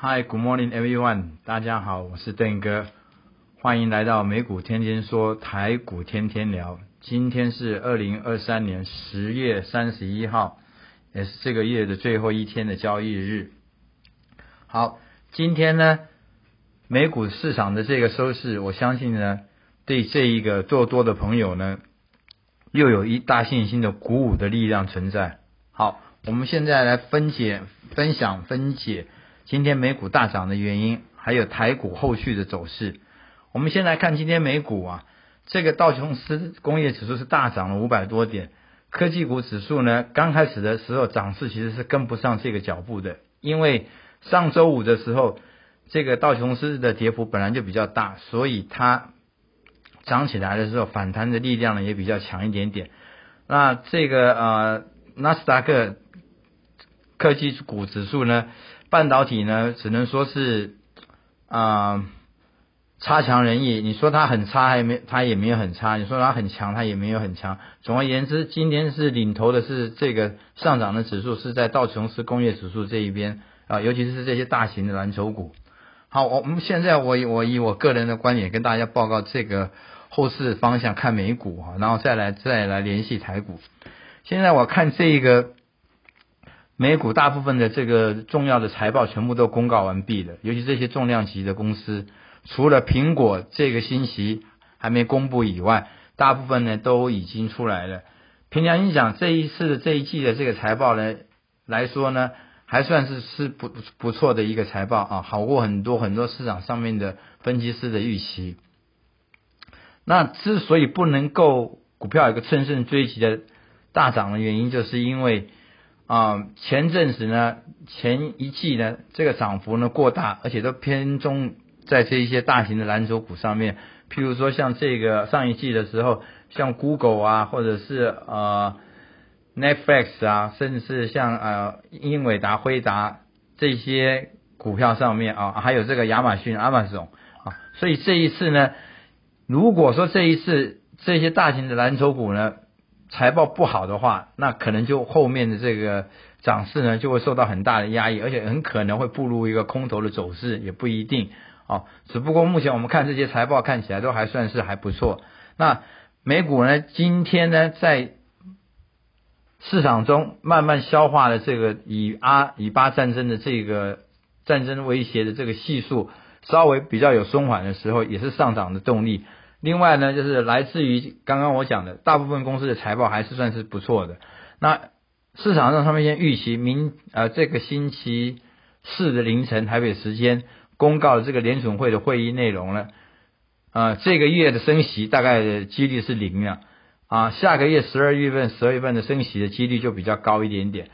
Hi, good morning, everyone. 大家好，我是邓哥，欢迎来到美股天天说，台股天天聊。今天是二零二三年十月三十一号，也是这个月的最后一天的交易日。好，今天呢，美股市场的这个收市，我相信呢，对这一个做多的朋友呢，又有一大信心的鼓舞的力量存在。好，我们现在来分解、分享、分解今天美股大涨的原因，还有台股后续的走势。我们先来看今天美股啊，这个道琼斯工业指数是大涨了五百多点，科技股指数呢，刚开始的时候涨势其实是跟不上这个脚步的，因为上周五的时候，这个道琼斯的跌幅本来就比较大，所以它涨起来的时候反弹的力量呢也比较强一点点。那这个呃。纳斯达克科技股指数呢，半导体呢，只能说是啊差强人意。你说它很差，还没它也没有很差；你说它很强，它也没有很强。总而言之，今天是领头的是这个上涨的指数是在道琼斯工业指数这一边啊，尤其是这些大型的蓝筹股。好，我们现在我我以我个人的观点跟大家报告这个后市方向看美股哈，然后再来再来联系台股。现在我看这个美股大部分的这个重要的财报全部都公告完毕了，尤其这些重量级的公司，除了苹果这个星期还没公布以外，大部分呢都已经出来了。凭良心讲，这一次的这一季的这个财报呢来说呢，还算是是不不错的一个财报啊，好过很多很多市场上面的分析师的预期。那之所以不能够股票有个乘胜追击的。大涨的原因就是因为啊前阵子呢前一季呢这个涨幅呢过大，而且都偏重在这一些大型的蓝筹股上面，譬如说像这个上一季的时候，像 Google 啊，或者是呃 Netflix 啊，甚至是像呃英伟达、辉达这些股票上面啊，还有这个亚马逊、Amazon 啊，所以这一次呢，如果说这一次这些大型的蓝筹股呢，财报不好的话，那可能就后面的这个涨势呢就会受到很大的压抑，而且很可能会步入一个空头的走势，也不一定哦。只不过目前我们看这些财报看起来都还算是还不错。那美股呢，今天呢在市场中慢慢消化了这个以阿以巴战争的这个战争威胁的这个系数稍微比较有松缓的时候，也是上涨的动力。另外呢，就是来自于刚刚我讲的，大部分公司的财报还是算是不错的。那市场上他们先预期明呃这个星期四的凌晨台北时间公告的这个联准会的会议内容呢，啊这个月的升息大概的几率是零了啊，下个月十二月份、十二月份的升息的几率就比较高一点点。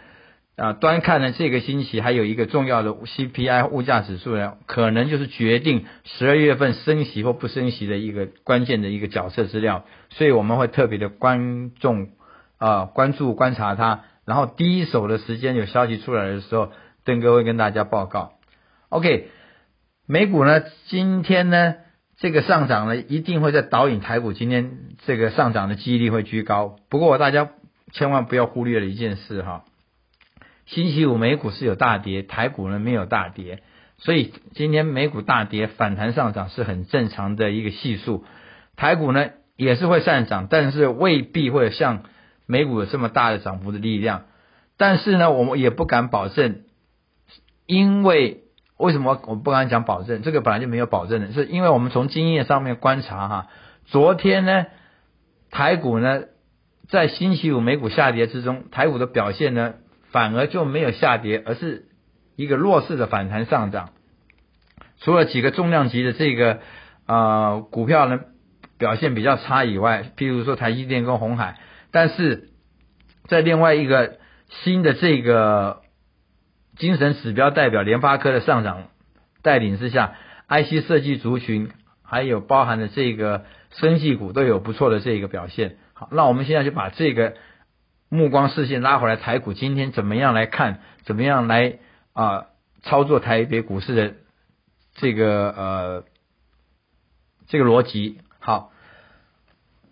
啊，端看呢，这个星期还有一个重要的 CPI 物价指数呢，可能就是决定十二月份升息或不升息的一个关键的一个角色资料，所以我们会特别的关注啊，关注观察它，然后第一手的时间有消息出来的时候，邓哥会跟大家报告。OK，美股呢，今天呢这个上涨呢，一定会在导引台股今天这个上涨的几率会居高，不过大家千万不要忽略了一件事哈。星期五美股是有大跌，台股呢没有大跌，所以今天美股大跌反弹上涨是很正常的一个系数。台股呢也是会上涨，但是未必会像美股有这么大的涨幅的力量。但是呢，我们也不敢保证，因为为什么我不敢讲保证？这个本来就没有保证的，是因为我们从经验上面观察哈，昨天呢台股呢在星期五美股下跌之中，台股的表现呢。反而就没有下跌，而是一个弱势的反弹上涨。除了几个重量级的这个啊股票呢表现比较差以外，譬如说台积电跟红海，但是在另外一个新的这个精神指标代表联发科的上涨带领之下，IC 设计族群还有包含的这个生技股都有不错的这个表现。好，那我们现在就把这个。目光视线拉回来，台股今天怎么样来看？怎么样来啊操作台北股市的这个呃这个逻辑？好，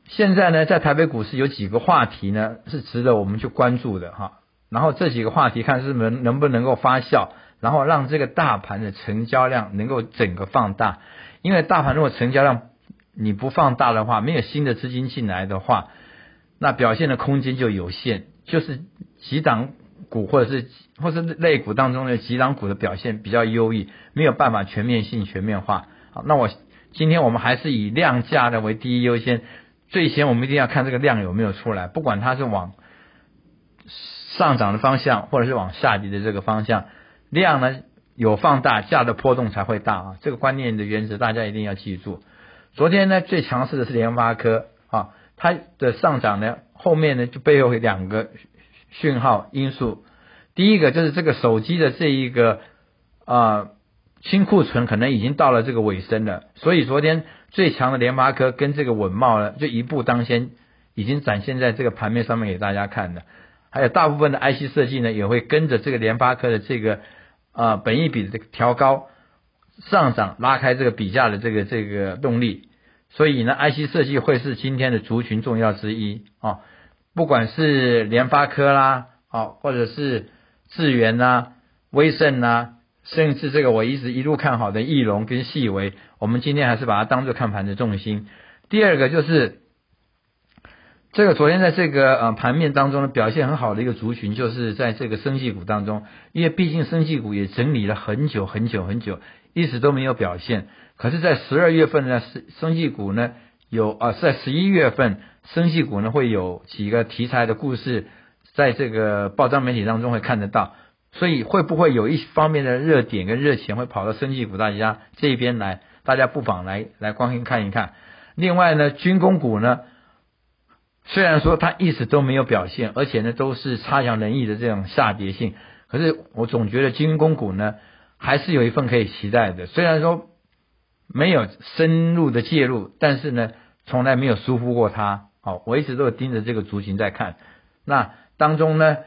现在呢，在台北股市有几个话题呢是值得我们去关注的哈。然后这几个话题看是能能不能够发酵，然后让这个大盘的成交量能够整个放大。因为大盘如果成交量你不放大的话，没有新的资金进来的话，那表现的空间就有限。就是几档股或者是或是类股当中的几档股的表现比较优异，没有办法全面性全面化。好，那我今天我们还是以量价的为第一优先。最先我们一定要看这个量有没有出来，不管它是往上涨的方向，或者是往下跌的这个方向，量呢有放大，价的波动才会大啊。这个观念的原则大家一定要记住。昨天呢最强势的是联发科啊，它的上涨呢后面呢就背后有两个讯号因素，第一个就是这个手机的这一个啊清库存可能已经到了这个尾声了，所以昨天。最强的联发科跟这个稳茂呢，就一步当先，已经展现在这个盘面上面给大家看的。还有大部分的 IC 设计呢，也会跟着这个联发科的这个啊本益比的调高上涨，拉开这个比价的这个这个动力。所以呢，IC 设计会是今天的族群重要之一啊。不管是联发科啦，啊，或者是智源呐、威盛呐。甚至这个我一直一路看好的翼龙跟细维，我们今天还是把它当做看盘的重心。第二个就是这个昨天在这个呃盘面当中呢表现很好的一个族群，就是在这个生技股当中，因为毕竟生技股也整理了很久很久很久，一直都没有表现。可是，在十二月份呢，生生技股呢有啊，在十一月份生技股呢会有几个题材的故事，在这个报章媒体当中会看得到。所以会不会有一方面的热点跟热钱会跑到生技股大家这边来？大家不妨来来关心看一看。另外呢，军工股呢，虽然说它一直都没有表现，而且呢都是差强人意的这种下跌性，可是我总觉得军工股呢还是有一份可以期待的。虽然说没有深入的介入，但是呢从来没有疏忽过它。好，我一直都盯着这个族群在看。那当中呢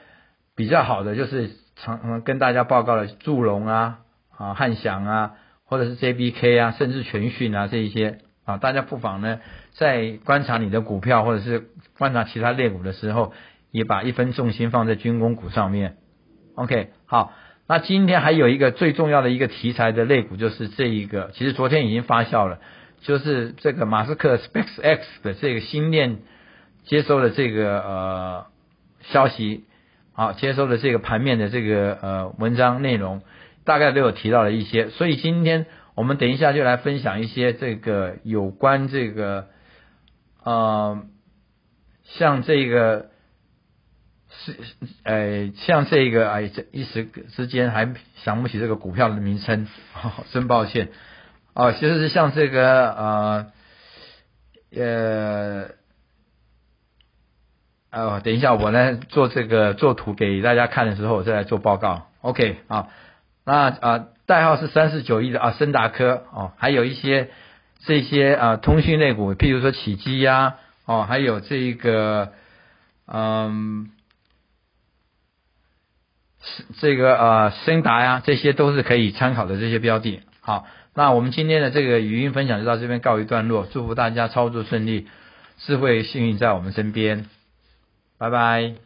比较好的就是。常跟大家报告的祝融啊啊汉翔啊，或者是 JBK 啊，甚至全讯啊这一些啊，大家不妨呢在观察你的股票或者是观察其他类股的时候，也把一分重心放在军工股上面。OK，好，那今天还有一个最重要的一个题材的类股，就是这一个，其实昨天已经发酵了，就是这个马斯克 SpaceX 的这个新链接收的这个呃消息。好，接收的这个盘面的这个呃文章内容，大概都有提到了一些，所以今天我们等一下就来分享一些这个有关这个呃像这个是呃像这个哎这一时之间还想不起这个股票的名称，真抱歉哦，其实是像这个呃呃。哦，等一下，我呢做这个做图给大家看的时候，我再来做报告。OK 啊，那啊代号是三四九一的啊森达科哦，还有一些这些啊通讯类股，譬如说起基呀哦，还有这个嗯这个啊森达呀，这些都是可以参考的这些标的。好，那我们今天的这个语音分享就到这边告一段落，祝福大家操作顺利，智慧幸运在我们身边。拜拜。